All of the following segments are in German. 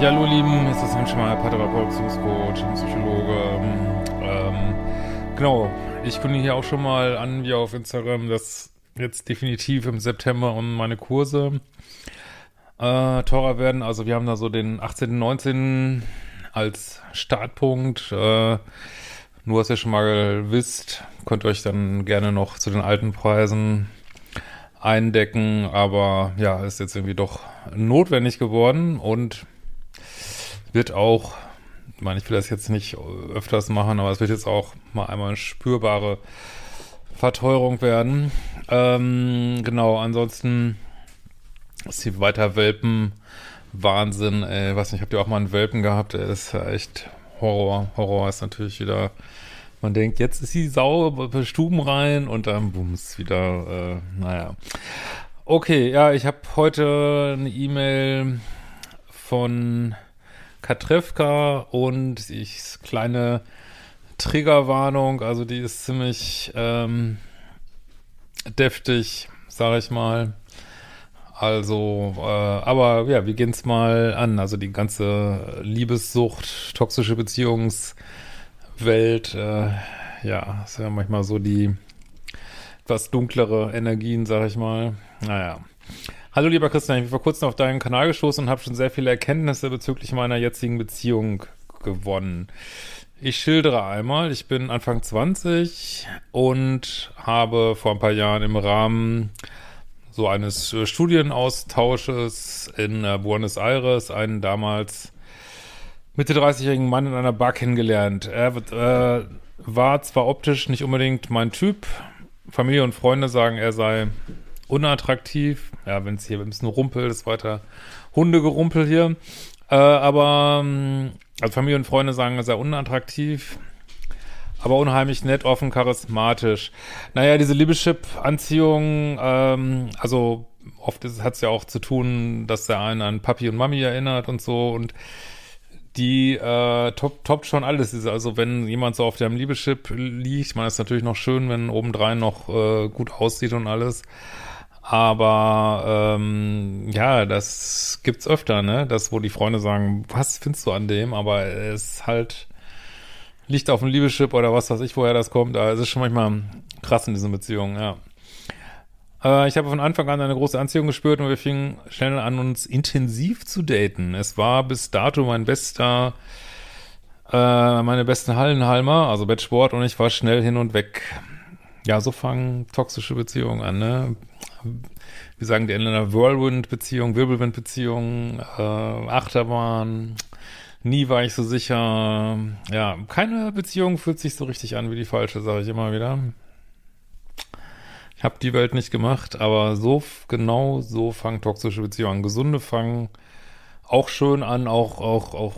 Ja, hallo Lieben, hier ist das Henschmeier, Paartherapeut, Psychologe. Ähm, genau, ich kündige hier auch schon mal an, wie auf Instagram, dass jetzt definitiv im September und meine Kurse äh, teurer werden. Also wir haben da so den 18., 19. als Startpunkt. Äh, nur, was ihr schon mal wisst, könnt ihr euch dann gerne noch zu den alten Preisen eindecken. Aber ja, ist jetzt irgendwie doch notwendig geworden und wird auch, ich meine, ich will das jetzt nicht öfters machen, aber es wird jetzt auch mal einmal eine spürbare Verteuerung werden. Ähm, genau, ansonsten ist hier weiter Welpen Wahnsinn, ey. Weiß nicht, habt ihr auch mal einen Welpen gehabt? Der ist ja echt Horror. Horror ist natürlich wieder, man denkt, jetzt ist die Sau bei Stuben rein und dann bums wieder, äh, naja. Okay, ja, ich habe heute eine E-Mail von Katrewka und ich kleine Triggerwarnung, also die ist ziemlich ähm, deftig, sag ich mal. Also, äh, aber ja, wir gehen es mal an. Also die ganze Liebessucht, toxische Beziehungswelt, äh, ja, ist ja manchmal so die etwas dunklere Energien, sag ich mal. Naja. Hallo lieber Christian, ich bin vor kurzem auf deinen Kanal gestoßen und habe schon sehr viele Erkenntnisse bezüglich meiner jetzigen Beziehung gewonnen. Ich schildere einmal, ich bin Anfang 20 und habe vor ein paar Jahren im Rahmen so eines äh, Studienaustausches in äh, Buenos Aires einen damals Mitte 30-jährigen Mann in einer Bar kennengelernt. Er äh, war zwar optisch nicht unbedingt mein Typ, Familie und Freunde sagen, er sei unattraktiv. Ja, wenn es hier ein bisschen rumpelt, ist weiter Hundegerumpel hier. Äh, aber, ähm, also Familie und Freunde sagen, sei unattraktiv. Aber unheimlich nett, offen, charismatisch. Naja, diese Liebeschip-Anziehung, ähm, also oft hat es ja auch zu tun, dass der einen an Papi und Mami erinnert und so und die äh, top, toppt schon alles. Also wenn jemand so auf dem Liebeschip liegt, man ist natürlich noch schön, wenn obendrein noch äh, gut aussieht und alles. Aber ähm, ja, das gibt's öfter, ne? Das, wo die Freunde sagen, was findest du an dem? Aber es halt liegt auf dem Liebeschip oder was weiß ich, woher das kommt. Aber es ist schon manchmal krass in diesen Beziehungen, ja. Äh, ich habe von Anfang an eine große Anziehung gespürt und wir fingen schnell an, uns intensiv zu daten. Es war bis dato mein bester, äh, meine besten Hallenhalmer, also Bettsport, und ich war schnell hin und weg. Ja, so fangen toxische Beziehungen an, ne? Wie sagen die Engländer, Whirlwind-Beziehung, Wirbelwind-Beziehung, äh, Achterbahn. Nie war ich so sicher. Ja, keine Beziehung fühlt sich so richtig an wie die falsche, sage ich immer wieder. Ich habe die Welt nicht gemacht, aber so genau so fangen toxische Beziehungen an. Gesunde fangen auch schön an, auch auch auch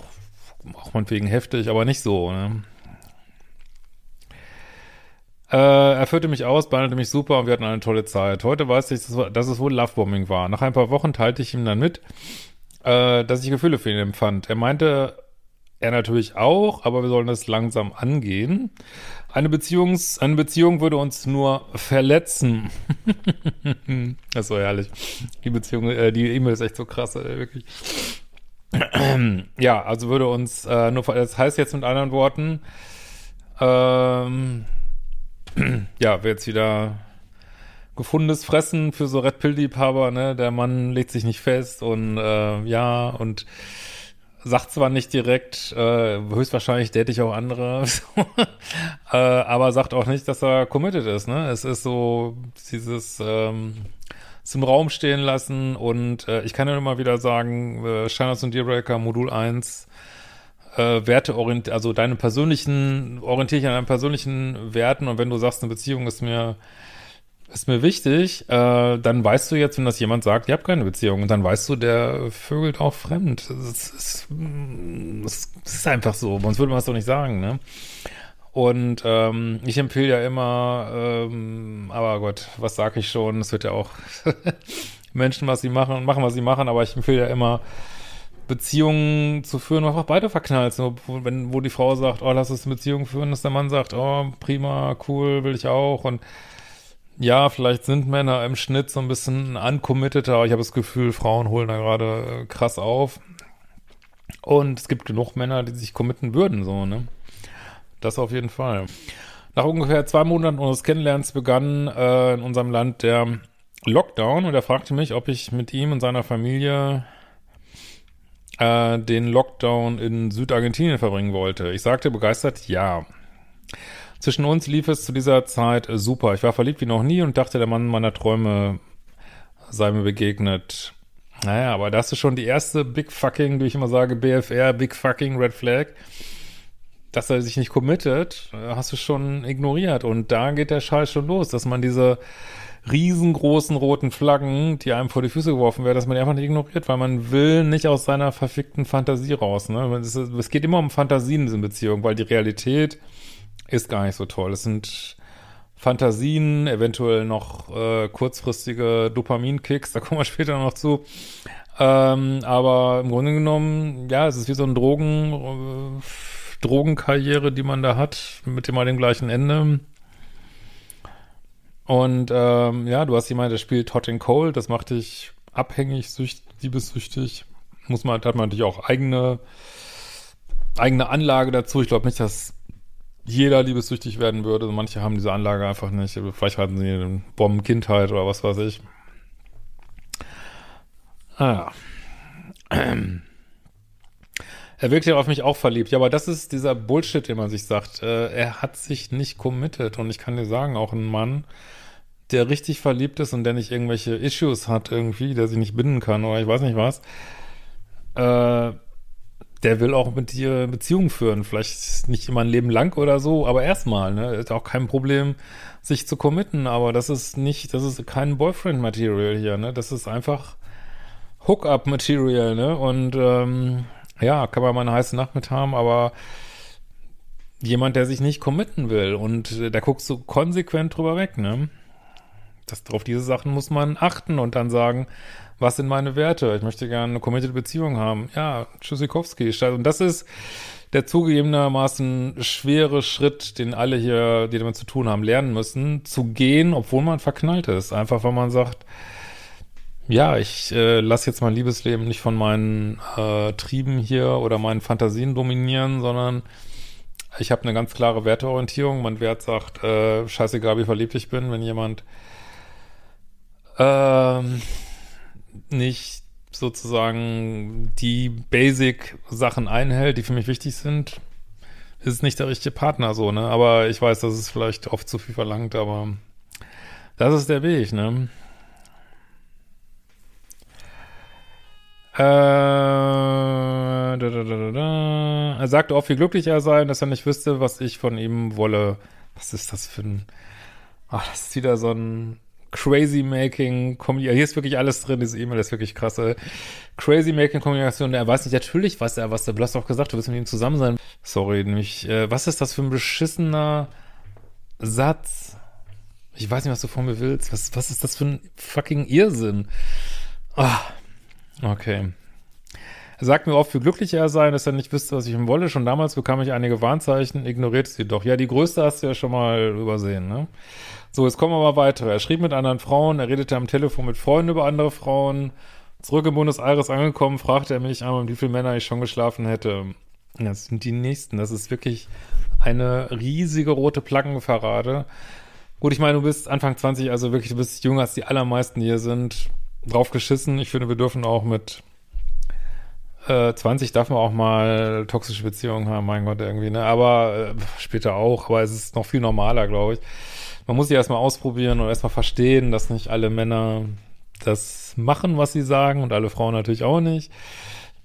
auch meinetwegen heftig, aber nicht so. Ne? Äh, er führte mich aus, behandelte mich super und wir hatten eine tolle Zeit. Heute weiß ich, dass es wohl Lovebombing war. Nach ein paar Wochen teilte ich ihm dann mit, äh, dass ich Gefühle für ihn empfand. Er meinte, er natürlich auch, aber wir sollen das langsam angehen. Eine, Beziehungs-, eine Beziehung würde uns nur verletzen. das ist so herrlich. Die Beziehung, äh, die E-Mail ist echt so krass, ey, wirklich. ja, also würde uns äh, nur, das heißt jetzt mit anderen Worten, ähm, ja, wird jetzt wieder gefundenes Fressen für so Red Pill-Liebhaber, ne? Der Mann legt sich nicht fest und äh, ja, und sagt zwar nicht direkt, äh, höchstwahrscheinlich date ich auch andere, äh, aber sagt auch nicht, dass er committed ist, ne? Es ist so dieses ähm, zum Raum stehen lassen und äh, ich kann ja immer wieder sagen, äh, Shiner und Dealbreaker Modul 1 äh, Werte orientiert, also deine persönlichen, orientiere ich an deinen persönlichen Werten und wenn du sagst, eine Beziehung ist mir ist mir wichtig, äh, dann weißt du jetzt, wenn das jemand sagt, ihr habt keine Beziehung, und dann weißt du, der vögelt auch fremd. Das ist, das ist einfach so, sonst würde man es doch nicht sagen, ne? Und ähm, ich empfehle ja immer, ähm, aber Gott, was sag ich schon? Es wird ja auch Menschen, was sie machen, machen, was sie machen, aber ich empfehle ja immer, Beziehungen zu führen, wo einfach beide verknallt sind. Wo, wenn, wo die Frau sagt, oh, lass uns eine Beziehung führen, dass der Mann sagt, oh, prima, cool, will ich auch. Und ja, vielleicht sind Männer im Schnitt so ein bisschen uncommitted, aber ich habe das Gefühl, Frauen holen da gerade äh, krass auf. Und es gibt genug Männer, die sich committen würden, so, ne? Das auf jeden Fall. Nach ungefähr zwei Monaten unseres Kennenlernens begann äh, in unserem Land der Lockdown und er fragte mich, ob ich mit ihm und seiner Familie äh, den Lockdown in Südargentinien verbringen wollte. Ich sagte begeistert ja. Zwischen uns lief es zu dieser Zeit super. Ich war verliebt wie noch nie und dachte, der Mann meiner Träume sei mir begegnet. Naja, aber das ist schon die erste Big Fucking, wie ich immer sage, BFR, Big Fucking Red Flag. Dass er sich nicht committet, hast du schon ignoriert. Und da geht der Scheiß schon los, dass man diese riesengroßen roten Flaggen, die einem vor die Füße geworfen werden, dass man die einfach nicht ignoriert, weil man will nicht aus seiner verfickten Fantasie raus. Ne? Es, es geht immer um Fantasien in diesen Beziehungen, weil die Realität ist gar nicht so toll. Es sind Fantasien, eventuell noch äh, kurzfristige Dopaminkicks, da kommen wir später noch zu. Ähm, aber im Grunde genommen, ja, es ist wie so ein Drogen, äh, Drogenkarriere, die man da hat, mit immer dem gleichen Ende. Und ähm, ja, du hast jemanden, der spielt Hot and Cold, das macht dich abhängig, sücht, liebessüchtig. Muss man, hat man natürlich auch eigene, eigene Anlage dazu. Ich glaube nicht, dass jeder liebessüchtig werden würde. Manche haben diese Anlage einfach nicht. Vielleicht hatten sie eine Bombenkindheit oder was weiß ich. Ah ja. Er wirkt ja auf mich auch verliebt. Ja, aber das ist dieser Bullshit, den man sich sagt. Äh, er hat sich nicht committed. Und ich kann dir sagen, auch ein Mann, der richtig verliebt ist und der nicht irgendwelche Issues hat irgendwie, der sich nicht binden kann oder ich weiß nicht was, äh, der will auch mit dir Beziehungen führen. Vielleicht nicht immer ein Leben lang oder so, aber erstmal, ne? Ist auch kein Problem, sich zu committen, aber das ist nicht, das ist kein Boyfriend-Material hier, ne? Das ist einfach Hookup-Material, ne? Und ähm, ja, kann man mal eine heiße Nacht mit haben, aber jemand, der sich nicht committen will und äh, da guckst du konsequent drüber weg, ne? Das, auf diese Sachen muss man achten und dann sagen, was sind meine Werte? Ich möchte gerne eine committed Beziehung haben. Ja, Tschüssikowski. Und das ist der zugegebenermaßen schwere Schritt, den alle hier, die damit zu tun haben, lernen müssen, zu gehen, obwohl man verknallt ist. Einfach, weil man sagt, ja, ich äh, lasse jetzt mein Liebesleben nicht von meinen äh, Trieben hier oder meinen Fantasien dominieren, sondern ich habe eine ganz klare Werteorientierung. Mein Wert sagt, äh, scheißegal, wie verliebt ich bin, wenn jemand ähm, nicht sozusagen die Basic-Sachen einhält, die für mich wichtig sind, ist es nicht der richtige Partner so, ne? Aber ich weiß, das ist vielleicht oft zu viel verlangt, aber das ist der Weg, ne? Äh, da, da, da, er sagte oft, wie glücklich er sei, dass er nicht wüsste, was ich von ihm wolle. Was ist das für ein... Ach, das ist wieder so ein Crazy Making Kommunikation. Hier ist wirklich alles drin, diese E-Mail ist wirklich krasse. Crazy Making Kommunikation. Er weiß nicht natürlich, was er, was er, du hast doch gesagt, du willst mit ihm zusammen sein. Sorry, nämlich, äh, was ist das für ein beschissener Satz? Ich weiß nicht, was du von mir willst. Was, was ist das für ein fucking Irrsinn? Ah, okay. Er sagt mir oft, wie glücklich er sei, dass er nicht wüsste, was ich ihm wolle. Schon damals bekam ich einige Warnzeichen, ignorierte sie doch. Ja, die größte hast du ja schon mal übersehen, ne? So, jetzt kommen wir mal weiter. Er schrieb mit anderen Frauen, er redete am Telefon mit Freunden über andere Frauen. Zurück in Buenos Aires angekommen, fragte er mich einmal, wie viele Männer ich schon geschlafen hätte. Das sind die nächsten. Das ist wirklich eine riesige rote Plaggenverrate. Gut, ich meine, du bist Anfang 20, also wirklich, du bist jünger als die allermeisten hier sind. Drauf geschissen. Ich finde, wir dürfen auch mit äh, 20 darf man auch mal toxische Beziehungen haben, mein Gott, irgendwie, ne? Aber äh, später auch, aber es ist noch viel normaler, glaube ich man muss sich erstmal ausprobieren und erstmal verstehen, dass nicht alle Männer das machen, was sie sagen und alle Frauen natürlich auch nicht.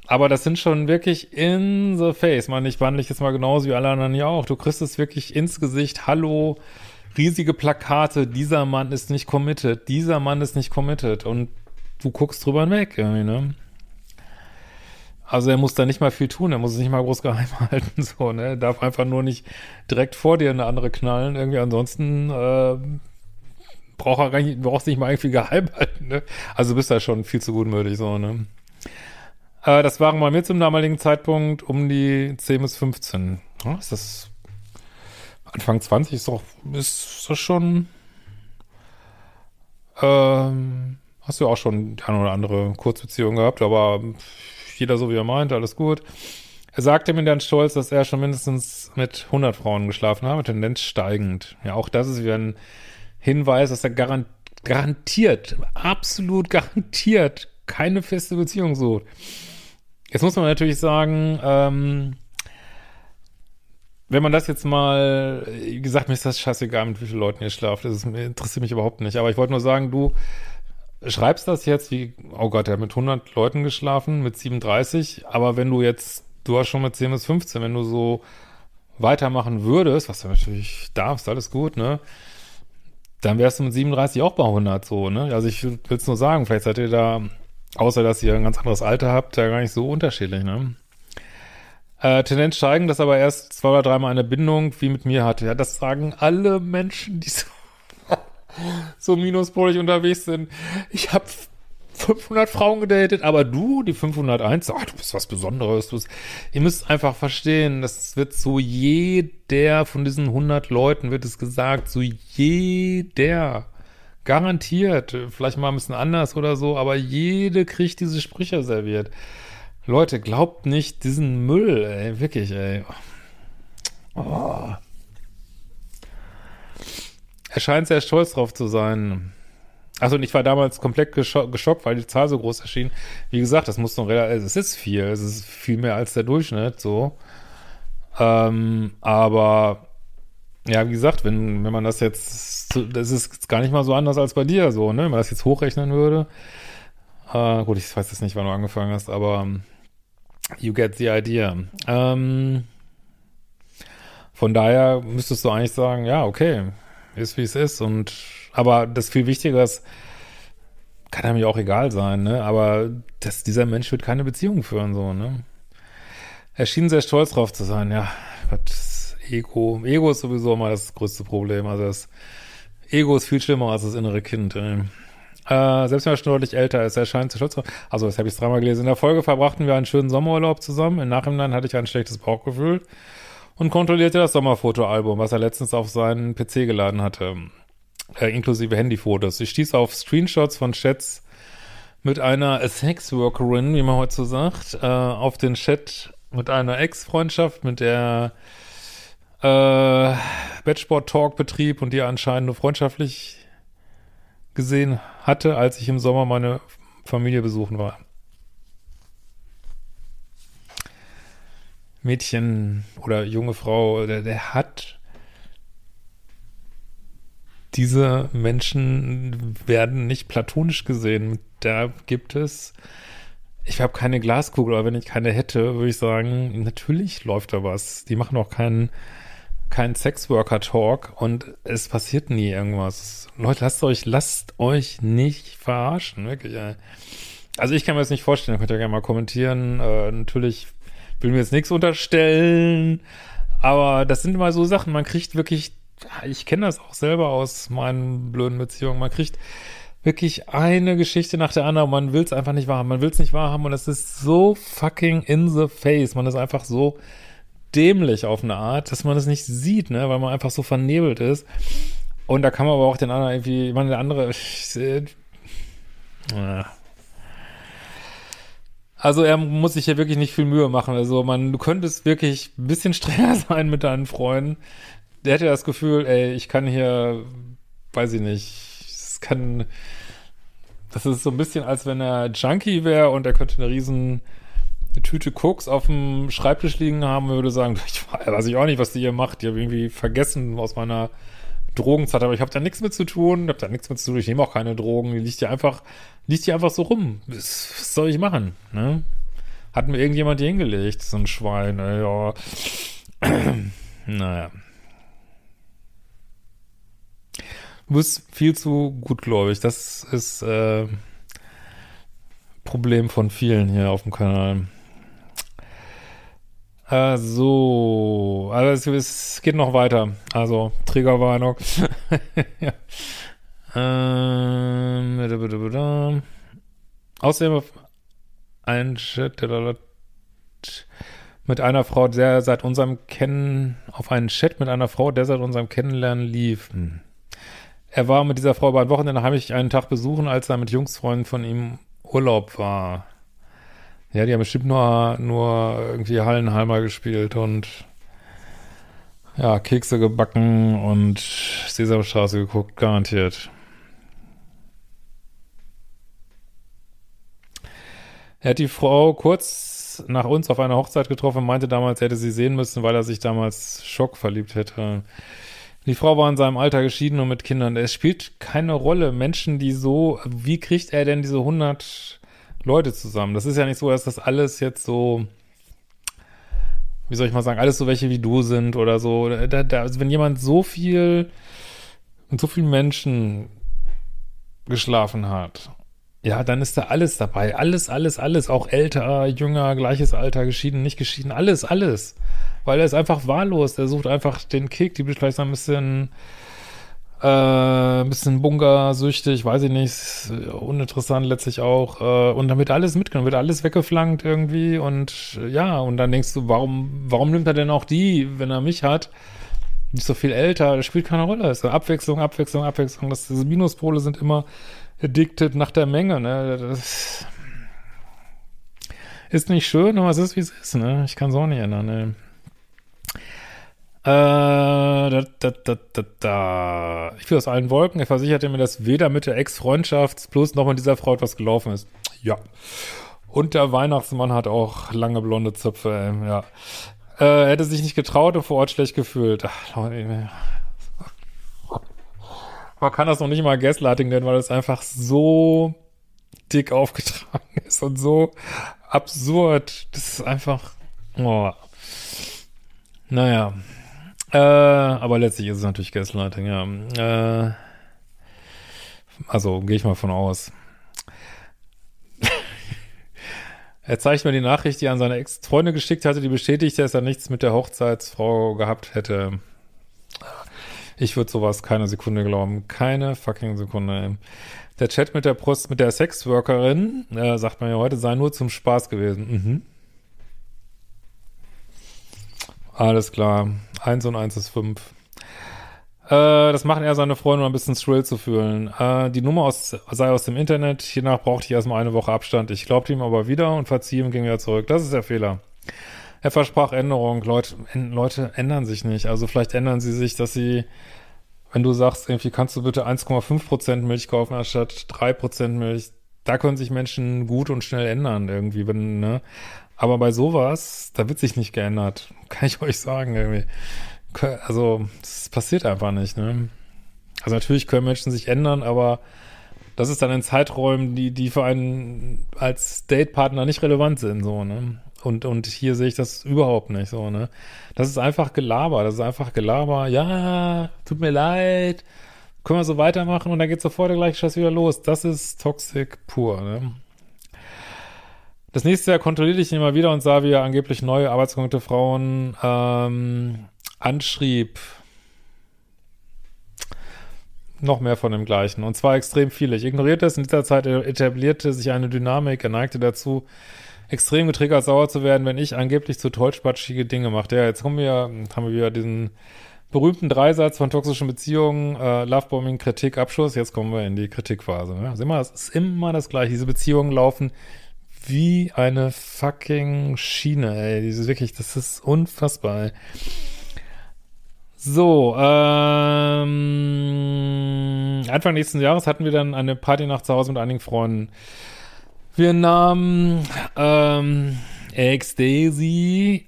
aber das sind schon wirklich in the face. Man, ich wandle ich jetzt mal genauso wie alle anderen ja auch. Du kriegst es wirklich ins Gesicht. Hallo, riesige Plakate. Dieser Mann ist nicht committed. Dieser Mann ist nicht committed. Und du guckst drüber hinweg, irgendwie, ne? Also er muss da nicht mal viel tun, er muss es nicht mal groß geheim halten, so, ne? Er darf einfach nur nicht direkt vor dir eine andere knallen, irgendwie ansonsten äh, braucht er gar nicht, brauchst nicht mal irgendwie geheim halten, ne? Also bist da schon viel zu gutmütig, so, ne? Äh, das waren bei mir zum damaligen Zeitpunkt um die 10 bis 15. Ja, ist das Anfang 20 ist doch, ist das schon, ähm, hast du auch schon die eine oder andere Kurzbeziehung gehabt, aber jeder so wie er meint, alles gut. Er sagte mir dann stolz, dass er schon mindestens mit 100 Frauen geschlafen habe, Tendenz steigend. Ja, auch das ist wieder ein Hinweis, dass er garant garantiert, absolut garantiert keine feste Beziehung sucht. Jetzt muss man natürlich sagen, ähm, wenn man das jetzt mal, wie gesagt, mir ist das scheißegal, mit wie vielen Leuten ihr schlaft. Das interessiert mich überhaupt nicht. Aber ich wollte nur sagen, du schreibst das jetzt wie, oh Gott, er hat mit 100 Leuten geschlafen, mit 37. Aber wenn du jetzt, du hast schon mit 10 bis 15, wenn du so weitermachen würdest, was du natürlich darfst, alles gut, ne? Dann wärst du mit 37 auch bei 100 so, ne? Also ich will es nur sagen, vielleicht seid ihr da, außer dass ihr ein ganz anderes Alter habt, ja gar nicht so unterschiedlich, ne? Äh, Tendenz steigen, dass aber erst zwei oder dreimal eine Bindung wie mit mir hatte. Ja, das sagen alle Menschen, die so, so minuspolig unterwegs sind. Ich habe 500 Frauen gedatet, aber du, die 501, ach, du bist was Besonderes. Bist, ihr müsst einfach verstehen, das wird so jeder von diesen 100 Leuten wird es gesagt, so jeder. Garantiert. Vielleicht mal ein bisschen anders oder so, aber jede kriegt diese Sprüche serviert. Leute, glaubt nicht diesen Müll, ey, wirklich, ey. Oh. Er scheint sehr stolz drauf zu sein. Also und ich war damals komplett gescho geschockt, weil die Zahl so groß erschien. Wie gesagt, das muss noch relativ, es ist viel, es ist viel mehr als der Durchschnitt, so. Ähm, aber ja, wie gesagt, wenn, wenn man das jetzt, das ist gar nicht mal so anders als bei dir, so, ne? Wenn man das jetzt hochrechnen würde. Äh, gut, ich weiß jetzt nicht, wann du angefangen hast, aber You get the idea. Ähm, von daher müsstest du eigentlich sagen, ja, okay, ist wie es ist. Und aber das viel Wichtiger ist, kann einem ja auch egal sein, ne? Aber dass dieser Mensch wird keine Beziehung führen, so, ne? Er schien sehr stolz drauf zu sein, ja. Gott, Ego. Ego ist sowieso immer das größte Problem. Also das Ego ist viel schlimmer als das innere Kind. Ey. Äh, selbst wenn er schon deutlich älter ist, er scheint zu schützen. Also, das habe ich dreimal gelesen. In der Folge verbrachten wir einen schönen Sommerurlaub zusammen. Im Nachhinein hatte ich ein schlechtes Bauchgefühl und kontrollierte das Sommerfotoalbum, was er letztens auf seinen PC geladen hatte, äh, inklusive Handyfotos. Ich stieß auf Screenshots von Chats mit einer Sexworkerin, wie man heute so sagt, äh, auf den Chat mit einer Ex-Freundschaft, mit der äh, Batchboard Talk betrieb und die anscheinend nur freundschaftlich gesehen hatte, als ich im Sommer meine Familie besuchen war. Mädchen oder junge Frau, der, der hat diese Menschen werden nicht platonisch gesehen. Da gibt es, ich habe keine Glaskugel, aber wenn ich keine hätte, würde ich sagen, natürlich läuft da was. Die machen auch keinen kein Sexworker-Talk und es passiert nie irgendwas. Leute, lasst euch, lasst euch nicht verarschen, wirklich. Also ich kann mir das nicht vorstellen, könnt ihr gerne mal kommentieren. Äh, natürlich will mir jetzt nichts unterstellen, aber das sind immer so Sachen, man kriegt wirklich, ich kenne das auch selber aus meinen blöden Beziehungen, man kriegt wirklich eine Geschichte nach der anderen, man will es einfach nicht wahrhaben, man will es nicht wahrhaben und es ist so fucking in the face, man ist einfach so dämlich auf eine Art, dass man das nicht sieht, ne, weil man einfach so vernebelt ist. Und da kann man aber auch den anderen irgendwie, ich meine, der andere, äh, also er muss sich ja wirklich nicht viel Mühe machen. Also man, du könntest wirklich ein bisschen strenger sein mit deinen Freunden. Der hätte das Gefühl, ey, ich kann hier, weiß ich nicht, es kann, das ist so ein bisschen, als wenn er Junkie wäre und er könnte eine riesen Tüte Koks auf dem Schreibtisch liegen haben, würde sagen, ich weiß ich auch nicht, was die hier macht. Die habe irgendwie vergessen aus meiner Drogenzeit, aber ich habe da nichts mit zu tun, habe da nichts mit zu tun, ich nehme auch keine Drogen, die liegt hier einfach, liegt hier einfach so rum. Was, soll ich machen, ne? Hat mir irgendjemand hier hingelegt, so ein Schwein, ey, ja. naja. Du bist viel zu gutgläubig. Das ist äh, Problem von vielen hier auf dem Kanal. Äh, so, also es, es, geht noch weiter. Also, Triggerwarnung. ja. ähm, außerdem ein Chat mit einer Frau, der seit unserem Kennen, auf einen Chat mit einer Frau, der seit unserem Kennenlernen lief. Hm. Er war mit dieser Frau über ein Wochenende heimlich einen Tag besuchen, als er mit Jungsfreunden von ihm Urlaub war. Ja, die haben bestimmt nur, nur irgendwie Hallenhalmer gespielt und ja, Kekse gebacken und Sesamstraße geguckt, garantiert. Er hat die Frau kurz nach uns auf einer Hochzeit getroffen, meinte damals, er hätte sie sehen müssen, weil er sich damals Schock verliebt hätte. Die Frau war in seinem Alter geschieden und mit Kindern. Es spielt keine Rolle. Menschen, die so, wie kriegt er denn diese 100 Leute zusammen? Das ist ja nicht so, dass das alles jetzt so, wie soll ich mal sagen, alles so welche wie du sind oder so. Da, da, also wenn jemand so viel mit so vielen Menschen geschlafen hat, ja, dann ist da alles dabei. Alles, alles, alles. Auch älter, jünger, gleiches Alter, geschieden, nicht geschieden. Alles, alles weil er ist einfach wahllos. Er sucht einfach den Kick, die vielleicht ein bisschen, äh, ein bisschen bunkersüchtig, weiß ich nicht, uninteressant letztlich auch. Äh, und dann wird alles mitgenommen, wird alles weggeflankt irgendwie und ja, und dann denkst du, warum, warum nimmt er denn auch die, wenn er mich hat? Nicht so viel älter, das spielt keine Rolle. Es ist Abwechslung, Abwechslung, Abwechslung. Das, diese Minuspole sind immer addicted nach der Menge, ne? Das ist nicht schön, aber es ist, wie es ist, ne? Ich kann es auch nicht ändern, ne? Äh, da, da, da, da, da. Ich will aus allen Wolken. Er versicherte mir, dass weder mit der Ex-Freundschaft plus noch mit dieser Frau etwas gelaufen ist. Ja. Und der Weihnachtsmann hat auch lange blonde Zöpfe, ey. ja. Äh, er hätte sich nicht getraut und vor Ort schlecht gefühlt. Ach, man kann das noch nicht mal Gaslighting nennen, weil es einfach so dick aufgetragen ist und so absurd. Das ist einfach, oh. Naja. Äh, aber letztlich ist es natürlich Gaslighting, ja. Äh, also gehe ich mal von aus. er zeigt mir die Nachricht, die er an seine Ex-Freundin geschickt hatte, die bestätigt, dass er nichts mit der Hochzeitsfrau gehabt hätte. Ich würde sowas keine Sekunde glauben. Keine fucking Sekunde. Der Chat mit der Brust, mit der Sexworkerin, äh, sagt man ja heute, sei nur zum Spaß gewesen. Mhm. Alles klar. Eins und eins ist fünf. Äh, das machen eher seine Freunde, um ein bisschen Thrill zu fühlen. Äh, die Nummer aus, sei aus dem Internet. Hiernach brauchte ich erstmal eine Woche Abstand. Ich glaubte ihm aber wieder und verzieh ihm, ging wieder zurück. Das ist der Fehler. Er versprach Änderung. Leute, Leute ändern sich nicht. Also vielleicht ändern sie sich, dass sie, wenn du sagst, irgendwie kannst du bitte 1,5% Milch kaufen anstatt 3% Milch, da können sich Menschen gut und schnell ändern irgendwie, wenn, ne? Aber bei sowas, da wird sich nicht geändert. Kann ich euch sagen, irgendwie. Also, das passiert einfach nicht, ne? Also natürlich können Menschen sich ändern, aber das ist dann in Zeiträumen, die, die für einen als Datepartner nicht relevant sind, so, ne? Und, und hier sehe ich das überhaupt nicht, so, ne? Das ist einfach Gelaber, das ist einfach Gelaber, ja, tut mir leid, können wir so weitermachen und dann geht sofort der gleiche Scheiß wieder los. Das ist Toxic pur, ne? Das nächste Jahr kontrollierte ich ihn mal wieder und sah, wie er angeblich neue arbeitskonnekte Frauen ähm, anschrieb. Noch mehr von dem Gleichen. Und zwar extrem viele. Ich ignorierte es. In dieser Zeit etablierte sich eine Dynamik. Er neigte dazu, extrem getriggert sauer zu werden, wenn ich angeblich zu tollspatschige Dinge machte. Ja, jetzt kommen wir, haben wir wieder diesen berühmten Dreisatz von toxischen Beziehungen, äh, Lovebombing, Kritik, Abschluss. Jetzt kommen wir in die Kritikphase. Ne? Immer, es ist immer das Gleiche. Diese Beziehungen laufen wie eine fucking Schiene, ey. Dieses wirklich, das ist unfassbar, ey. So, ähm, Anfang nächsten Jahres hatten wir dann eine Party nach zu Hause mit einigen Freunden. Wir nahmen ähm, Ecstasy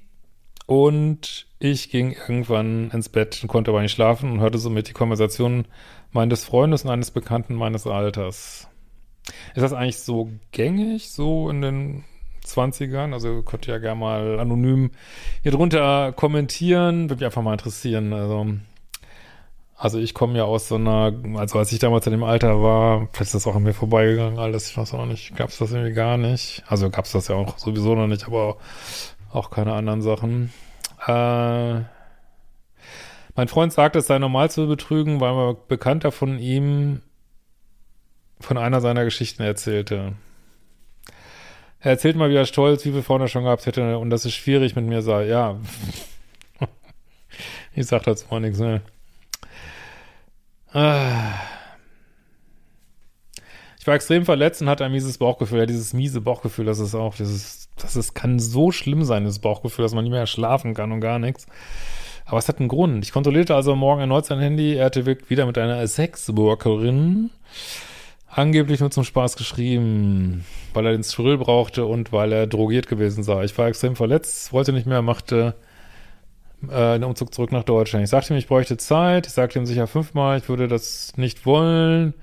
und ich ging irgendwann ins Bett und konnte aber nicht schlafen und hörte somit die Konversation meines Freundes und eines Bekannten meines Alters. Ist das eigentlich so gängig, so in den 20ern. Also könnt ihr ja gerne mal anonym hier drunter kommentieren. Würde mich einfach mal interessieren. Also, also ich komme ja aus so einer, also als ich damals in dem Alter war, vielleicht ist das auch an mir vorbeigegangen, alles, ich weiß auch nicht, gab es das irgendwie gar nicht. Also gab es das ja auch sowieso noch nicht, aber auch keine anderen Sachen. Äh, mein Freund sagt, es sei normal zu betrügen, weil ein Bekannter von ihm von einer seiner Geschichten erzählte. Er erzählt mal wieder stolz, wie viel Frauen er schon gehabt hätte und dass es schwierig mit mir sei. Ja, ich sag dazu mal nichts mehr. Ah. Ich war extrem verletzt und hatte ein mieses Bauchgefühl. Ja, dieses miese Bauchgefühl, das ist auch, dieses, das ist, kann so schlimm sein, dieses Bauchgefühl, dass man nicht mehr schlafen kann und gar nichts. Aber es hat einen Grund. Ich kontrollierte also morgen erneut sein Handy. Er hatte wieder mit einer Sexworkerin angeblich nur zum Spaß geschrieben, weil er den Thrill brauchte und weil er drogiert gewesen sei. Ich war extrem verletzt, wollte nicht mehr, machte äh, den Umzug zurück nach Deutschland. Ich sagte ihm, ich bräuchte Zeit. Ich sagte ihm sicher fünfmal, ich würde das nicht wollen.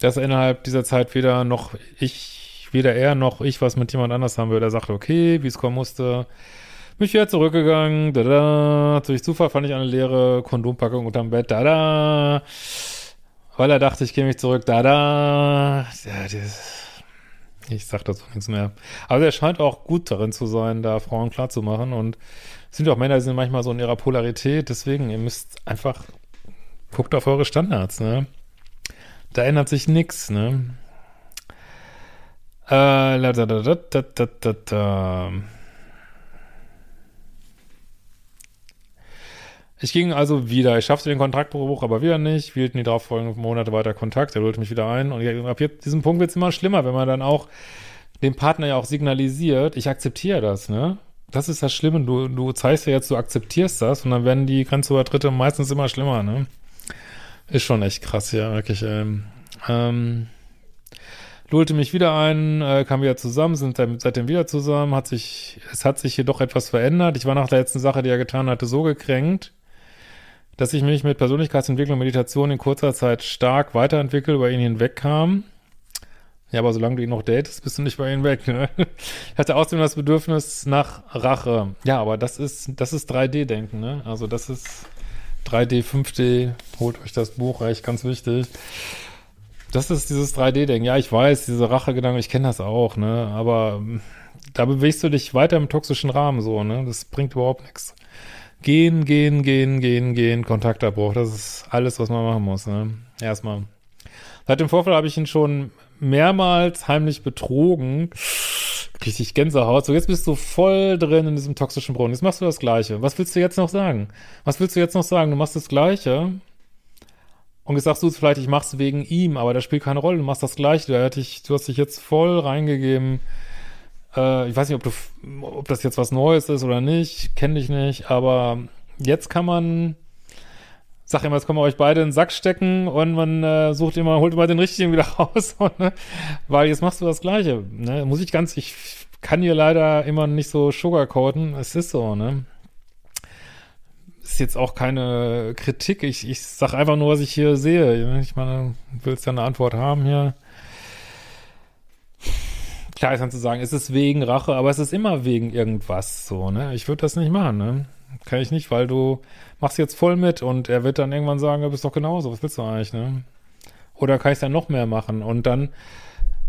Dass er innerhalb dieser Zeit weder noch ich, weder er noch ich was mit jemand anders haben würde. Er sagte, okay, wie es kommen musste. Mich wieder zurückgegangen. Da da. Durch Zufall fand ich eine leere Kondompackung unterm Bett. Da da weil er dachte, ich gehe mich zurück, da, da. Ja, ich sag dazu nichts mehr. Aber er scheint auch gut darin zu sein, da Frauen klar zu machen und es sind auch Männer, die sind manchmal so in ihrer Polarität, deswegen, ihr müsst einfach, guckt auf eure Standards, ne? Da ändert sich nichts, ne? Äh, da, da, da, da, da, da, da. Ich ging also wieder. Ich schaffte den Kontaktbruch aber wieder nicht. Wir hielten die darauffolgenden Monate weiter Kontakt. Er holte mich wieder ein. Und ab jetzt, diesem Punkt wird es immer schlimmer, wenn man dann auch dem Partner ja auch signalisiert, ich akzeptiere das, ne? Das ist das Schlimme. Du, du zeigst ja jetzt, du akzeptierst das und dann werden die Grenzübertritte meistens immer schlimmer, ne? Ist schon echt krass, ja, wirklich. Ähm, ähm, lulte mich wieder ein, äh, kam wieder zusammen, sind seitdem wieder zusammen, hat sich, es hat sich jedoch etwas verändert. Ich war nach der letzten Sache, die er getan hatte, so gekränkt, dass ich mich mit Persönlichkeitsentwicklung und Meditation in kurzer Zeit stark weiterentwickelt, über ihn hinwegkam. Ja, aber solange du ihn noch datest, bist du nicht bei ihm weg. Ne? Ich hatte außerdem das Bedürfnis nach Rache. Ja, aber das ist, das ist 3D-Denken, ne? Also das ist 3D, 5D. Holt euch das Buch, echt ganz wichtig. Das ist dieses 3D-Denken. Ja, ich weiß, diese Rachegedanken, ich kenne das auch, ne? Aber da bewegst du dich weiter im toxischen Rahmen so, ne? Das bringt überhaupt nichts. Gehen, gehen, gehen, gehen, gehen, Kontaktabbruch. Das ist alles, was man machen muss. Ne? Erstmal. Seit dem Vorfall habe ich ihn schon mehrmals heimlich betrogen. Richtig Gänsehaut. So, jetzt bist du voll drin in diesem toxischen Brunnen. Jetzt machst du das Gleiche. Was willst du jetzt noch sagen? Was willst du jetzt noch sagen? Du machst das Gleiche. Und jetzt sagst du vielleicht, ich mach's wegen ihm, aber das spielt keine Rolle. Du machst das Gleiche. Du, du hast dich jetzt voll reingegeben äh, ich weiß nicht, ob, du, ob das jetzt was Neues ist oder nicht, kenne dich nicht, aber jetzt kann man, sag immer, jetzt können wir euch beide in den Sack stecken und man äh, sucht immer, holt immer den richtigen wieder raus, ne? weil jetzt machst du das Gleiche. Ne? Muss ich ganz, ich kann hier leider immer nicht so sugarcoaten, es ist so, ne? Ist jetzt auch keine Kritik, ich, ich sag einfach nur, was ich hier sehe. Ich meine, willst ja eine Antwort haben hier. Klar ist dann zu sagen, es ist wegen Rache, aber es ist immer wegen irgendwas so, ne? Ich würde das nicht machen, ne? Kann ich nicht, weil du machst jetzt voll mit und er wird dann irgendwann sagen, du bist doch genauso, was willst du eigentlich, ne? Oder kann ich dann noch mehr machen? Und dann,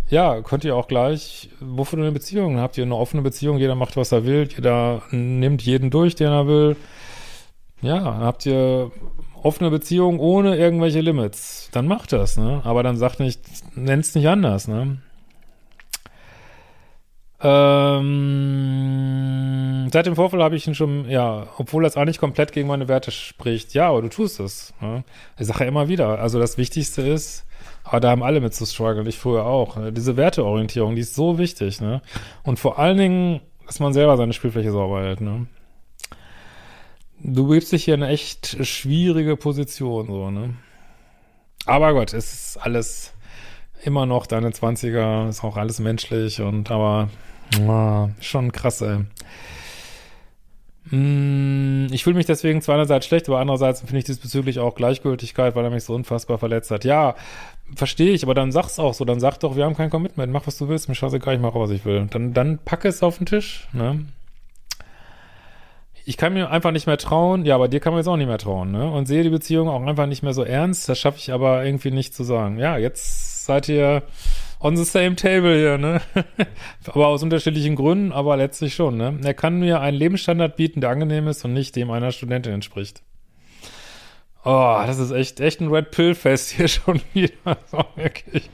ja, könnt ihr auch gleich, wofür eine Beziehung? Habt ihr eine offene Beziehung, jeder macht, was er will, jeder nimmt jeden durch, den er will. Ja, habt ihr offene Beziehung ohne irgendwelche Limits, dann macht das, ne? Aber dann sagt nicht, nenn's nicht anders, ne? Ähm, seit dem Vorfall habe ich ihn schon, ja, obwohl das eigentlich komplett gegen meine Werte spricht, ja, aber du tust es. Ne? Ich sage ja immer wieder, also das Wichtigste ist, aber da haben alle mit zu strugglen, ich früher auch, ne? diese Werteorientierung, die ist so wichtig, ne? Und vor allen Dingen, dass man selber seine Spielfläche sauber hält, ne? Du gibst dich hier in eine echt schwierige Position, so, ne? Aber Gott, es ist alles immer noch deine 20er, ist auch alles menschlich und aber Oh, schon krass, ey. Mm, ich fühle mich deswegen zwar einerseits schlecht, aber andererseits finde ich diesbezüglich auch Gleichgültigkeit, weil er mich so unfassbar verletzt hat. Ja, verstehe ich, aber dann sag's auch so, dann sag doch, wir haben kein Commitment, mach was du willst, mir scheißegal, ich mache, was ich will. Dann, dann packe es auf den Tisch, ne? Ich kann mir einfach nicht mehr trauen, ja, aber dir kann man jetzt auch nicht mehr trauen, ne? Und sehe die Beziehung auch einfach nicht mehr so ernst, das schaffe ich aber irgendwie nicht zu sagen. Ja, jetzt seid ihr on the same table hier, ne? aber aus unterschiedlichen Gründen, aber letztlich schon, ne? Er kann mir einen Lebensstandard bieten, der angenehm ist und nicht dem einer Studentin entspricht. Oh, das ist echt, echt ein Red Pill Fest hier schon wieder. So, wirklich.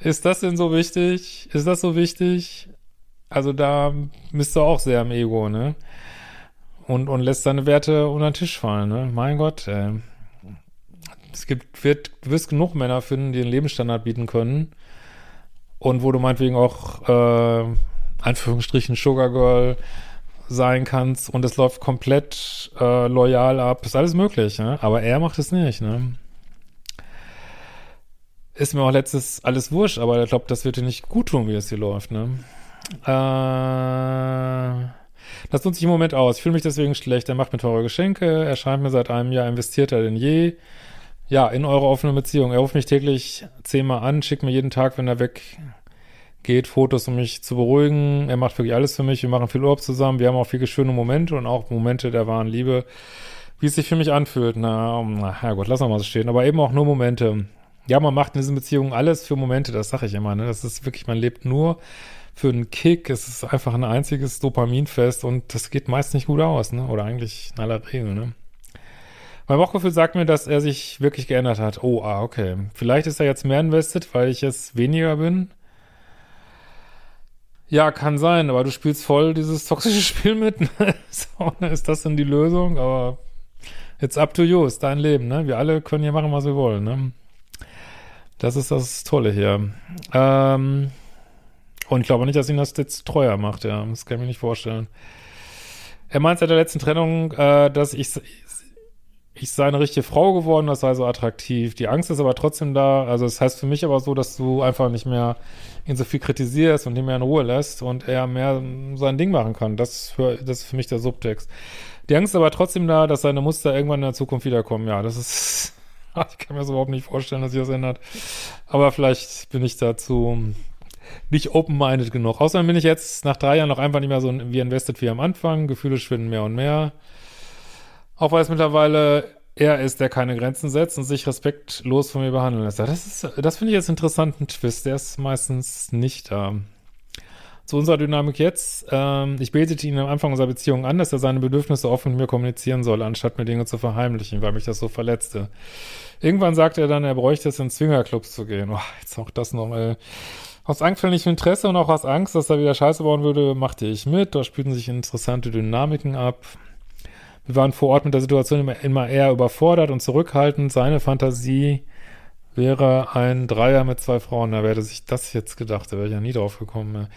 Ist das denn so wichtig? Ist das so wichtig? Also da bist du auch sehr am Ego, ne? Und, und lässt seine Werte unter den Tisch fallen, ne? Mein Gott, ey. Es gibt, wird, du wirst genug Männer finden, die einen Lebensstandard bieten können. Und wo du meinetwegen auch, äh, Anführungsstrichen Sugar Girl sein kannst und es läuft komplett äh, loyal ab. Ist alles möglich, ne? Aber er macht es nicht, ne? Ist mir auch letztes alles wurscht, aber ich glaube, das wird dir nicht gut tun, wie es hier läuft, ne? Äh, das nutze ich im Moment aus. Ich fühle mich deswegen schlecht. Er macht mir teure Geschenke. Er scheint mir seit einem Jahr investierter denn je. Ja, in eure offene Beziehung. Er ruft mich täglich zehnmal an, schickt mir jeden Tag, wenn er weg geht Fotos, um mich zu beruhigen. Er macht wirklich alles für mich. Wir machen viel Urlaub zusammen. Wir haben auch viele schöne Momente und auch Momente der wahren Liebe. Wie es sich für mich anfühlt. Na, na ja gut, lass mal so stehen. Aber eben auch nur Momente. Ja, man macht in diesen Beziehungen alles für Momente, das sage ich immer. Ne? Das ist wirklich, man lebt nur für einen Kick. Es ist einfach ein einziges Dopaminfest und das geht meist nicht gut aus, ne? Oder eigentlich in aller Regel, ne? Mein Bauchgefühl sagt mir, dass er sich wirklich geändert hat. Oh, ah, okay. Vielleicht ist er jetzt mehr invested, weil ich es weniger bin. Ja, kann sein, aber du spielst voll dieses toxische Spiel mit. Ne? so, ist das denn die Lösung? Aber it's up to you, ist dein Leben, ne? Wir alle können hier machen, was wir wollen, ne? Das ist das Tolle hier. Ähm, und ich glaube nicht, dass ihn das jetzt treuer macht, ja. Das kann ich mir nicht vorstellen. Er meint seit der letzten Trennung, äh, dass ich ich sei eine richtige Frau geworden, das sei so attraktiv. Die Angst ist aber trotzdem da. Also es das heißt für mich aber so, dass du einfach nicht mehr ihn so viel kritisierst und ihn mehr in Ruhe lässt und er mehr sein Ding machen kann. Das, für, das ist für mich der Subtext. Die Angst ist aber trotzdem da, dass seine Muster irgendwann in der Zukunft wiederkommen. Ja, das ist, ich kann mir das überhaupt nicht vorstellen, dass sich das ändert. Aber vielleicht bin ich dazu nicht open-minded genug. Außerdem bin ich jetzt nach drei Jahren noch einfach nicht mehr so wie invested wie am Anfang. Gefühle schwinden mehr und mehr. Auch weil es mittlerweile er ist, der keine Grenzen setzt und sich respektlos von mir behandeln lässt. Das ist, das finde ich jetzt interessanten Twist. Der ist meistens nicht da. Zu unserer Dynamik jetzt. Ähm, ich betete ihn am Anfang unserer Beziehung an, dass er seine Bedürfnisse offen mit mir kommunizieren soll, anstatt mir Dinge zu verheimlichen, weil mich das so verletzte. Irgendwann sagte er dann, er bräuchte es, in Zwingerclubs zu gehen. Oh, jetzt auch das noch, ey. Aus anfänglichem Interesse und auch aus Angst, dass er wieder Scheiße bauen würde, machte ich mit. Da spielten sich interessante Dynamiken ab. Wir waren vor Ort mit der Situation immer, immer eher überfordert und zurückhaltend. Seine Fantasie wäre ein Dreier mit zwei Frauen. Da wäre sich das jetzt gedacht, da wäre ich ja nie drauf gekommen.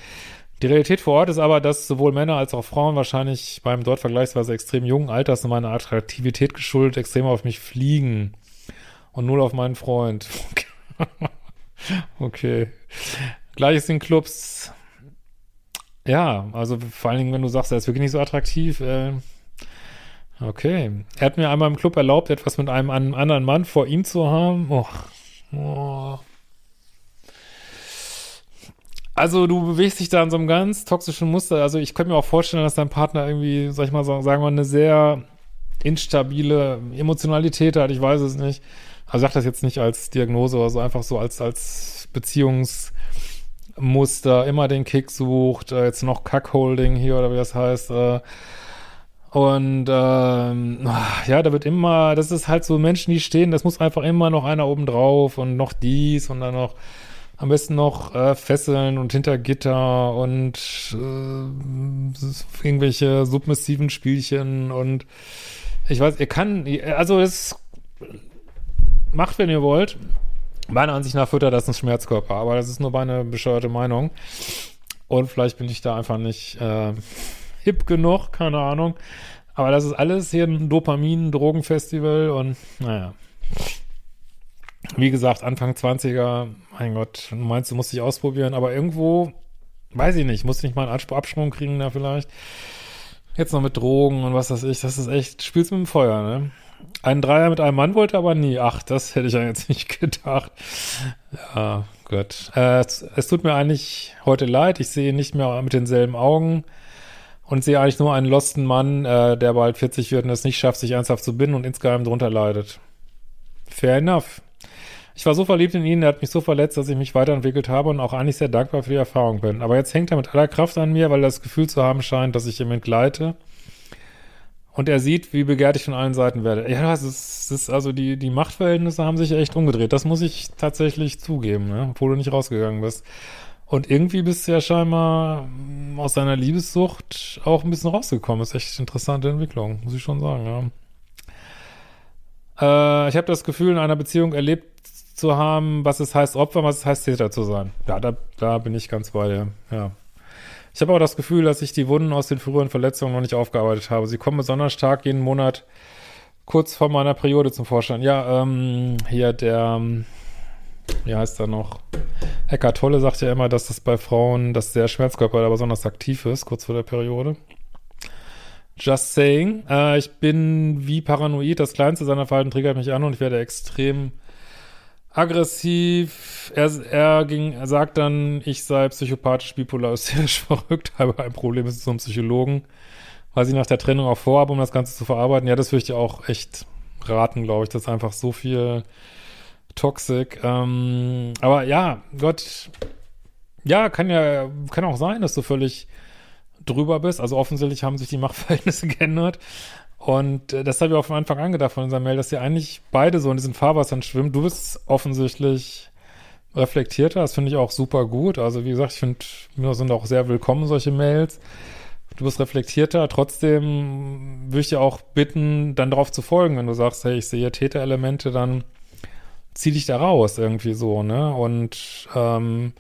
Die Realität vor Ort ist aber, dass sowohl Männer als auch Frauen wahrscheinlich beim dort vergleichsweise extrem jungen Alters und meiner Attraktivität geschuldet extrem auf mich fliegen und null auf meinen Freund. okay. Gleiches in Clubs. Ja, also vor allen Dingen, wenn du sagst, er ist wirklich nicht so attraktiv, äh, Okay. Er hat mir einmal im Club erlaubt, etwas mit einem anderen Mann vor ihm zu haben. Oh. oh. Also du bewegst dich da in so einem ganz toxischen Muster. Also ich könnte mir auch vorstellen, dass dein Partner irgendwie, sag ich mal, sagen wir eine sehr instabile Emotionalität hat. Ich weiß es nicht. Also sag das jetzt nicht als Diagnose oder so, einfach so als, als Beziehungsmuster, immer den Kick sucht, äh, jetzt noch Cuckolding hier oder wie das heißt, äh, und ähm, ja, da wird immer, das ist halt so Menschen, die stehen, das muss einfach immer noch einer oben drauf und noch dies und dann noch am besten noch äh, Fesseln und hinter Gitter und äh, irgendwelche submissiven Spielchen und ich weiß, ihr kann, also es macht, wenn ihr wollt. Meiner Ansicht nach füttert das ein Schmerzkörper, aber das ist nur meine bescheuerte Meinung. Und vielleicht bin ich da einfach nicht äh, hip genug, keine Ahnung. Aber das ist alles hier ein Dopamin-Drogenfestival und naja. Wie gesagt, Anfang 20er, mein Gott, du meinst, du musst dich ausprobieren, aber irgendwo, weiß ich nicht, musst du nicht mal einen Absprung kriegen da vielleicht. Jetzt noch mit Drogen und was weiß ich, das ist echt, spielst mit dem Feuer, ne? Ein Dreier mit einem Mann wollte aber nie. Ach, das hätte ich ja jetzt nicht gedacht. Ja, gut. Äh, es, es, tut mir eigentlich heute leid. Ich sehe nicht mehr mit denselben Augen und sehe eigentlich nur einen losten Mann, äh, der bald 40 wird und es nicht schafft, sich ernsthaft zu binden und insgeheim drunter leidet. Fair enough. Ich war so verliebt in ihn, er hat mich so verletzt, dass ich mich weiterentwickelt habe und auch eigentlich sehr dankbar für die Erfahrung bin. Aber jetzt hängt er mit aller Kraft an mir, weil er das Gefühl zu haben scheint, dass ich ihm entgleite. Und er sieht, wie begehrt ich von allen Seiten werde. Ja, das ist, das ist also die, die Machtverhältnisse haben sich echt umgedreht. Das muss ich tatsächlich zugeben, ne? obwohl du nicht rausgegangen bist. Und irgendwie bist du ja scheinbar mm, aus deiner Liebessucht auch ein bisschen rausgekommen. Das ist echt eine interessante Entwicklung, muss ich schon sagen, ja. Äh, ich habe das Gefühl, in einer Beziehung erlebt zu haben, was es heißt, Opfer, was es heißt, Täter zu sein. Ja, da, da bin ich ganz bei dir, ja. Ich habe auch das Gefühl, dass ich die Wunden aus den früheren Verletzungen noch nicht aufgearbeitet habe. Sie kommen besonders stark jeden Monat kurz vor meiner Periode zum Vorschein. Ja, ähm, hier der, wie heißt er noch? Eckart Tolle sagt ja immer, dass das bei Frauen, dass der Schmerzkörper da besonders aktiv ist, kurz vor der Periode. Just saying. Äh, ich bin wie paranoid. Das kleinste seiner Verhalten triggert mich an und ich werde extrem aggressiv. Er, er ging, er sagt dann, ich sei psychopathisch, bipolar, hysterisch verrückt, habe ein Problem so einem Psychologen, weil sie nach der Trennung auch vorhabe, um das Ganze zu verarbeiten. Ja, das würde ich dir auch echt raten, glaube ich. Das ist einfach so viel Toxic. Ähm, aber ja, Gott, ja, kann ja, kann auch sein, dass du völlig drüber bist. Also offensichtlich haben sich die Machtverhältnisse geändert. Und äh, das habe ich auch von Anfang an gedacht von unserer Mail, dass sie eigentlich beide so in diesen Fahrwassern schwimmen. Du bist offensichtlich reflektierter, das finde ich auch super gut. Also wie gesagt, ich finde, mir sind auch sehr willkommen solche Mails. Du bist reflektierter, trotzdem würde ich dir auch bitten, dann darauf zu folgen, wenn du sagst, hey, ich sehe Täterelemente, dann zieh dich da raus irgendwie so, ne? Und ähm,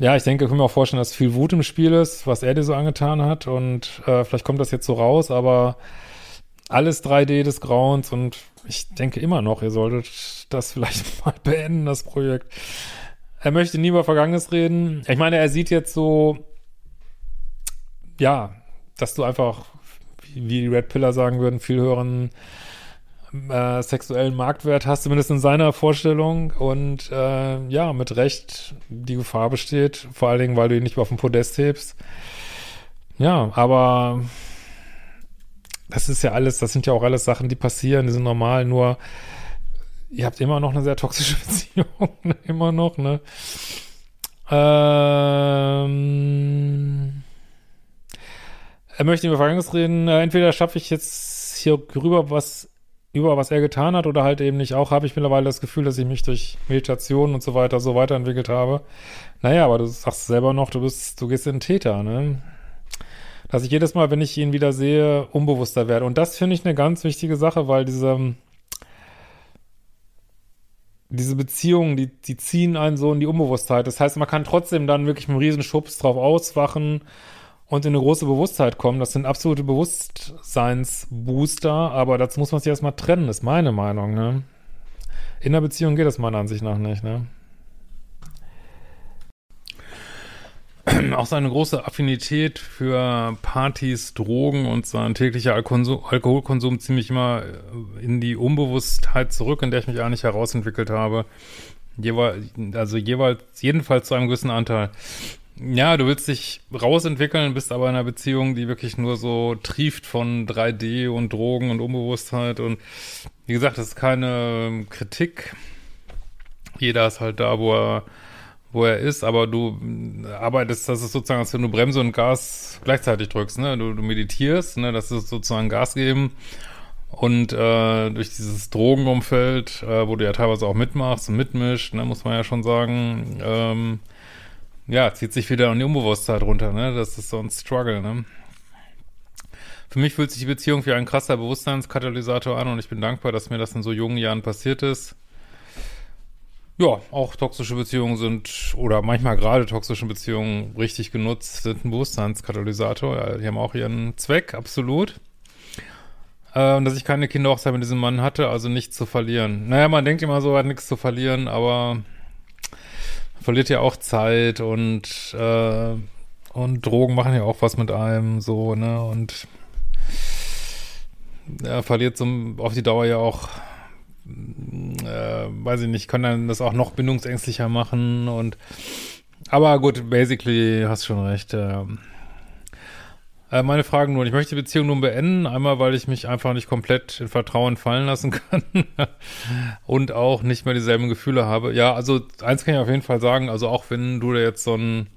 ja, ich denke, ich kann mir auch vorstellen, dass viel Wut im Spiel ist, was er dir so angetan hat. Und äh, vielleicht kommt das jetzt so raus, aber alles 3D des Grauens und ich denke immer noch, ihr solltet das vielleicht mal beenden, das Projekt. Er möchte nie über Vergangenes reden. Ich meine, er sieht jetzt so, ja, dass du einfach, wie die Red Pillar sagen würden, viel höheren äh, sexuellen Marktwert hast, zumindest in seiner Vorstellung. Und äh, ja, mit Recht die Gefahr besteht, vor allen Dingen, weil du ihn nicht auf dem Podest hebst. Ja, aber das ist ja alles, das sind ja auch alles Sachen, die passieren, die sind normal, nur ihr habt immer noch eine sehr toxische Beziehung, immer noch, ne? Ähm, er möchte über Vergangenes reden. Äh, entweder schaffe ich jetzt hier rüber was über was er getan hat oder halt eben nicht. Auch habe ich mittlerweile das Gefühl, dass ich mich durch Meditation und so weiter so weiterentwickelt habe. Naja, aber du sagst selber noch, du bist, du gehst in den Täter, ne? dass ich jedes Mal, wenn ich ihn wieder sehe, unbewusster werde. Und das finde ich eine ganz wichtige Sache, weil diese, diese Beziehungen, die, die ziehen einen so in die Unbewusstheit. Das heißt, man kann trotzdem dann wirklich mit einem riesen Schubs drauf auswachen und in eine große Bewusstheit kommen. Das sind absolute Bewusstseinsbooster, aber dazu muss man sich erstmal trennen, ist meine Meinung, ne? In der Beziehung geht das meiner Ansicht nach nicht, ne? auch seine große Affinität für Partys, Drogen und sein täglicher Alkoholkonsum, Alkoholkonsum ziemlich immer äh, in die Unbewusstheit zurück, in der ich mich eigentlich herausentwickelt habe. Jeweils, also jeweils, jedenfalls zu einem gewissen Anteil. Ja, du willst dich rausentwickeln, bist aber in einer Beziehung, die wirklich nur so trieft von 3D und Drogen und Unbewusstheit und wie gesagt, das ist keine Kritik. Jeder ist halt da, wo er wo er ist, aber du arbeitest, das ist sozusagen, als wenn du Bremse und Gas gleichzeitig drückst, ne? Du, du meditierst, ne? Das ist sozusagen Gas geben. Und äh, durch dieses Drogenumfeld, äh, wo du ja teilweise auch mitmachst und mitmischt, ne, muss man ja schon sagen, ähm, ja, zieht sich wieder in die Unbewusstheit runter, ne? Das ist so ein Struggle, ne? Für mich fühlt sich die Beziehung wie ein krasser Bewusstseinskatalysator an und ich bin dankbar, dass mir das in so jungen Jahren passiert ist. Ja, auch toxische Beziehungen sind, oder manchmal gerade toxische Beziehungen richtig genutzt, sind ein Bewusstseinskatalysator. Ja, die haben auch ihren Zweck, absolut. Äh, dass ich keine Kinderhochzeit mit diesem Mann hatte, also nichts zu verlieren. Naja, man denkt immer so, hat nichts zu verlieren, aber verliert ja auch Zeit und, äh, und Drogen machen ja auch was mit einem, so, ne, und er verliert so auf die Dauer ja auch, äh, weiß ich nicht, kann dann das auch noch bindungsängstlicher machen und aber gut, basically hast schon recht. Äh, äh, meine Fragen nur, ich möchte die Beziehung nun beenden, einmal, weil ich mich einfach nicht komplett in Vertrauen fallen lassen kann und auch nicht mehr dieselben Gefühle habe. Ja, also eins kann ich auf jeden Fall sagen, also auch wenn du da jetzt so ein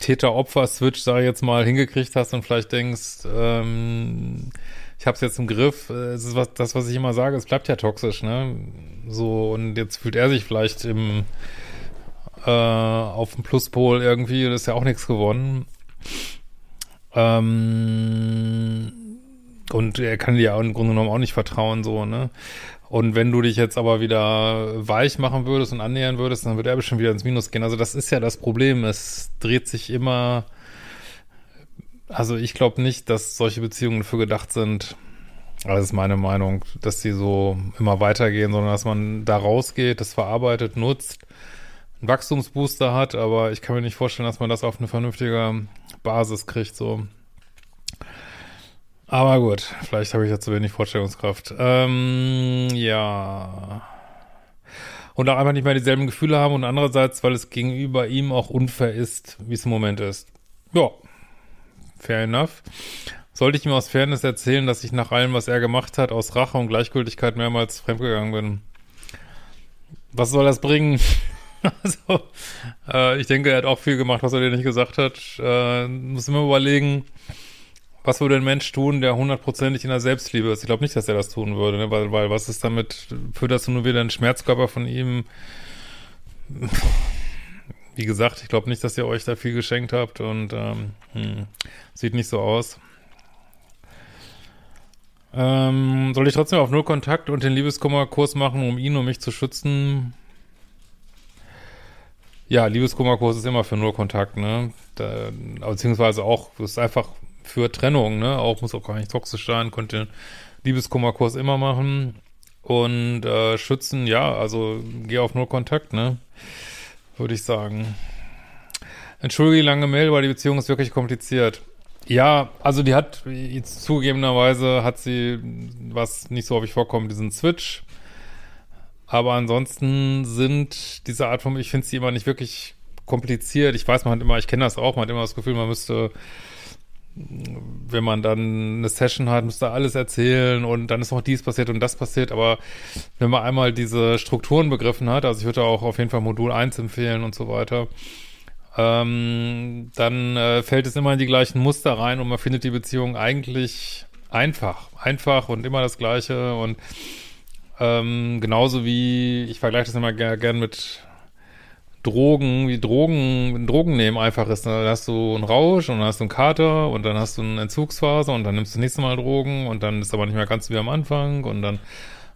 Täter-Opfer-Switch, sag ich jetzt mal, hingekriegt hast und vielleicht denkst, ähm, ich habe es jetzt im Griff. Äh, es ist was, das, was ich immer sage, es bleibt ja toxisch, ne? So, und jetzt fühlt er sich vielleicht im äh, auf dem Pluspol irgendwie, das ist ja auch nichts gewonnen. Ähm, und er kann dir im Grunde genommen auch nicht vertrauen, so, ne? Und wenn du dich jetzt aber wieder weich machen würdest und annähern würdest, dann würde er bestimmt wieder ins Minus gehen. Also das ist ja das Problem. Es dreht sich immer. Also ich glaube nicht, dass solche Beziehungen dafür gedacht sind. Das ist meine Meinung, dass sie so immer weitergehen, sondern dass man da rausgeht, das verarbeitet, nutzt, einen Wachstumsbooster hat. Aber ich kann mir nicht vorstellen, dass man das auf eine vernünftige Basis kriegt, so. Aber gut, vielleicht habe ich ja zu wenig Vorstellungskraft. Ähm, ja. Und auch einfach nicht mehr dieselben Gefühle haben und andererseits, weil es gegenüber ihm auch unfair ist, wie es im Moment ist. Ja, fair enough. Sollte ich ihm aus Fairness erzählen, dass ich nach allem, was er gemacht hat, aus Rache und Gleichgültigkeit mehrmals fremdgegangen bin? Was soll das bringen? also, äh, ich denke, er hat auch viel gemacht, was er dir nicht gesagt hat. Äh, muss immer überlegen, was würde ein Mensch tun, der hundertprozentig in der Selbstliebe ist? Ich glaube nicht, dass er das tun würde, ne? weil, weil was ist damit, führt das nur wieder einen Schmerzkörper von ihm? Wie gesagt, ich glaube nicht, dass ihr euch da viel geschenkt habt und ähm, hm, sieht nicht so aus. Ähm, soll ich trotzdem auf Null Kontakt und den Liebeskummerkurs machen, um ihn und mich zu schützen? Ja, Liebeskummerkurs ist immer für Null Kontakt, ne? Da, beziehungsweise auch, das ist einfach für Trennung, ne? Auch muss auch gar nicht toxisch sein, könnte Liebeskummerkurs immer machen. Und äh, schützen, ja, also geh auf nur Kontakt, ne? Würde ich sagen. Entschuldige die lange Mail, weil die Beziehung ist wirklich kompliziert. Ja, also die hat, zugegebenerweise hat sie, was nicht so häufig vorkommt, diesen Switch. Aber ansonsten sind diese Art von, ich finde sie immer nicht wirklich kompliziert. Ich weiß, man hat immer, ich kenne das auch, man hat immer das Gefühl, man müsste wenn man dann eine Session hat, müsste alles erzählen und dann ist noch dies passiert und das passiert, aber wenn man einmal diese Strukturen begriffen hat, also ich würde auch auf jeden Fall Modul 1 empfehlen und so weiter, ähm, dann äh, fällt es immer in die gleichen Muster rein und man findet die Beziehung eigentlich einfach, einfach und immer das Gleiche und ähm, genauso wie, ich vergleiche das immer gerne gern mit Drogen, wie Drogen, Drogen nehmen einfach ist. Dann hast du einen Rausch und dann hast du einen Kater und dann hast du eine Entzugsphase und dann nimmst du das nächste Mal Drogen und dann ist aber nicht mehr ganz wie am Anfang und dann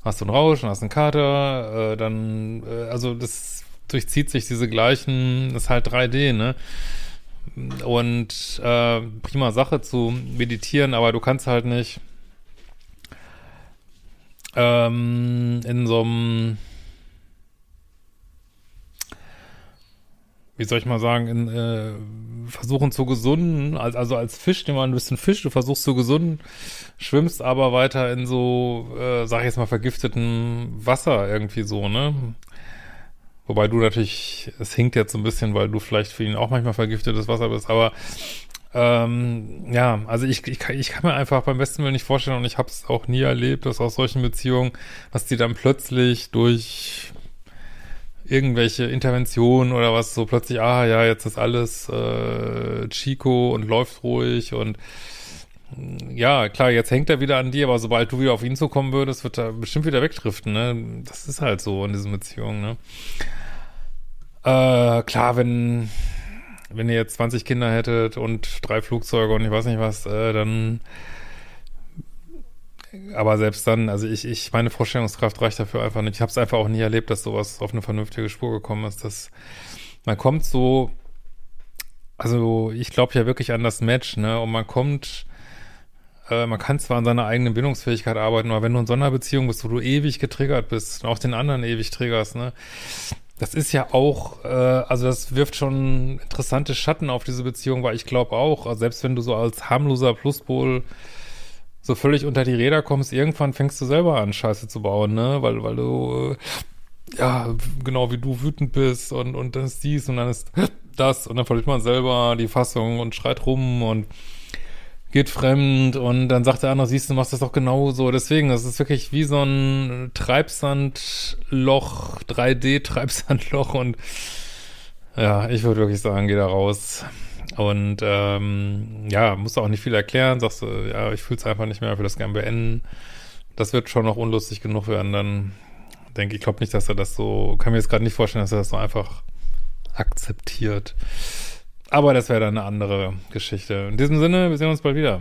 hast du einen Rausch und hast einen Kater, äh, dann, äh, also das durchzieht sich diese gleichen, das ist halt 3D, ne? Und äh, prima Sache zu meditieren, aber du kannst halt nicht ähm, in so einem wie soll ich mal sagen, in, äh, versuchen zu gesunden, als, also als Fisch, den man ein bisschen Fisch, du versuchst zu gesunden, schwimmst aber weiter in so, äh, sag ich jetzt mal, vergiftetem Wasser irgendwie so, ne? Wobei du natürlich, es hinkt jetzt so ein bisschen, weil du vielleicht für ihn auch manchmal vergiftetes Wasser bist, aber ähm, ja, also ich, ich, kann, ich kann mir einfach beim besten Willen nicht vorstellen und ich habe es auch nie erlebt, dass aus solchen Beziehungen, dass die dann plötzlich durch irgendwelche Interventionen oder was so plötzlich, ah ja, jetzt ist alles äh, Chico und läuft ruhig und ja, klar, jetzt hängt er wieder an dir, aber sobald du wieder auf ihn zukommen würdest, wird er bestimmt wieder wegdriften, ne? Das ist halt so in diesen Beziehungen, ne? Äh, klar, wenn, wenn ihr jetzt 20 Kinder hättet und drei Flugzeuge und ich weiß nicht was, äh, dann aber selbst dann, also ich, ich, meine Vorstellungskraft reicht dafür einfach nicht. Ich habe es einfach auch nie erlebt, dass sowas auf eine vernünftige Spur gekommen ist. Dass man kommt so, also ich glaube ja wirklich an das Match, ne? Und man kommt, äh, man kann zwar an seiner eigenen Bindungsfähigkeit arbeiten, aber wenn du in so einer Beziehung bist, wo du ewig getriggert bist und auch den anderen ewig triggerst, ne? Das ist ja auch, äh, also das wirft schon interessante Schatten auf diese Beziehung, weil ich glaube auch, also selbst wenn du so als harmloser Pluspol so völlig unter die Räder kommst, irgendwann fängst du selber an, Scheiße zu bauen, ne? Weil, weil du, äh, ja, genau wie du wütend bist und, und dann ist dies und dann ist das und dann verliert man selber die Fassung und schreit rum und geht fremd und dann sagt der andere, siehst du, machst das doch genauso. Deswegen, das ist wirklich wie so ein Treibsandloch, 3D-Treibsandloch und ja, ich würde wirklich sagen, geh da raus. Und ähm, ja, musst du auch nicht viel erklären, sagst du, ja, ich fühle es einfach nicht mehr, ich will das gerne beenden. Das wird schon noch unlustig genug werden, dann denke ich, glaube nicht, dass er das so, kann mir jetzt gerade nicht vorstellen, dass er das so einfach akzeptiert. Aber das wäre dann eine andere Geschichte. In diesem Sinne, wir sehen uns bald wieder.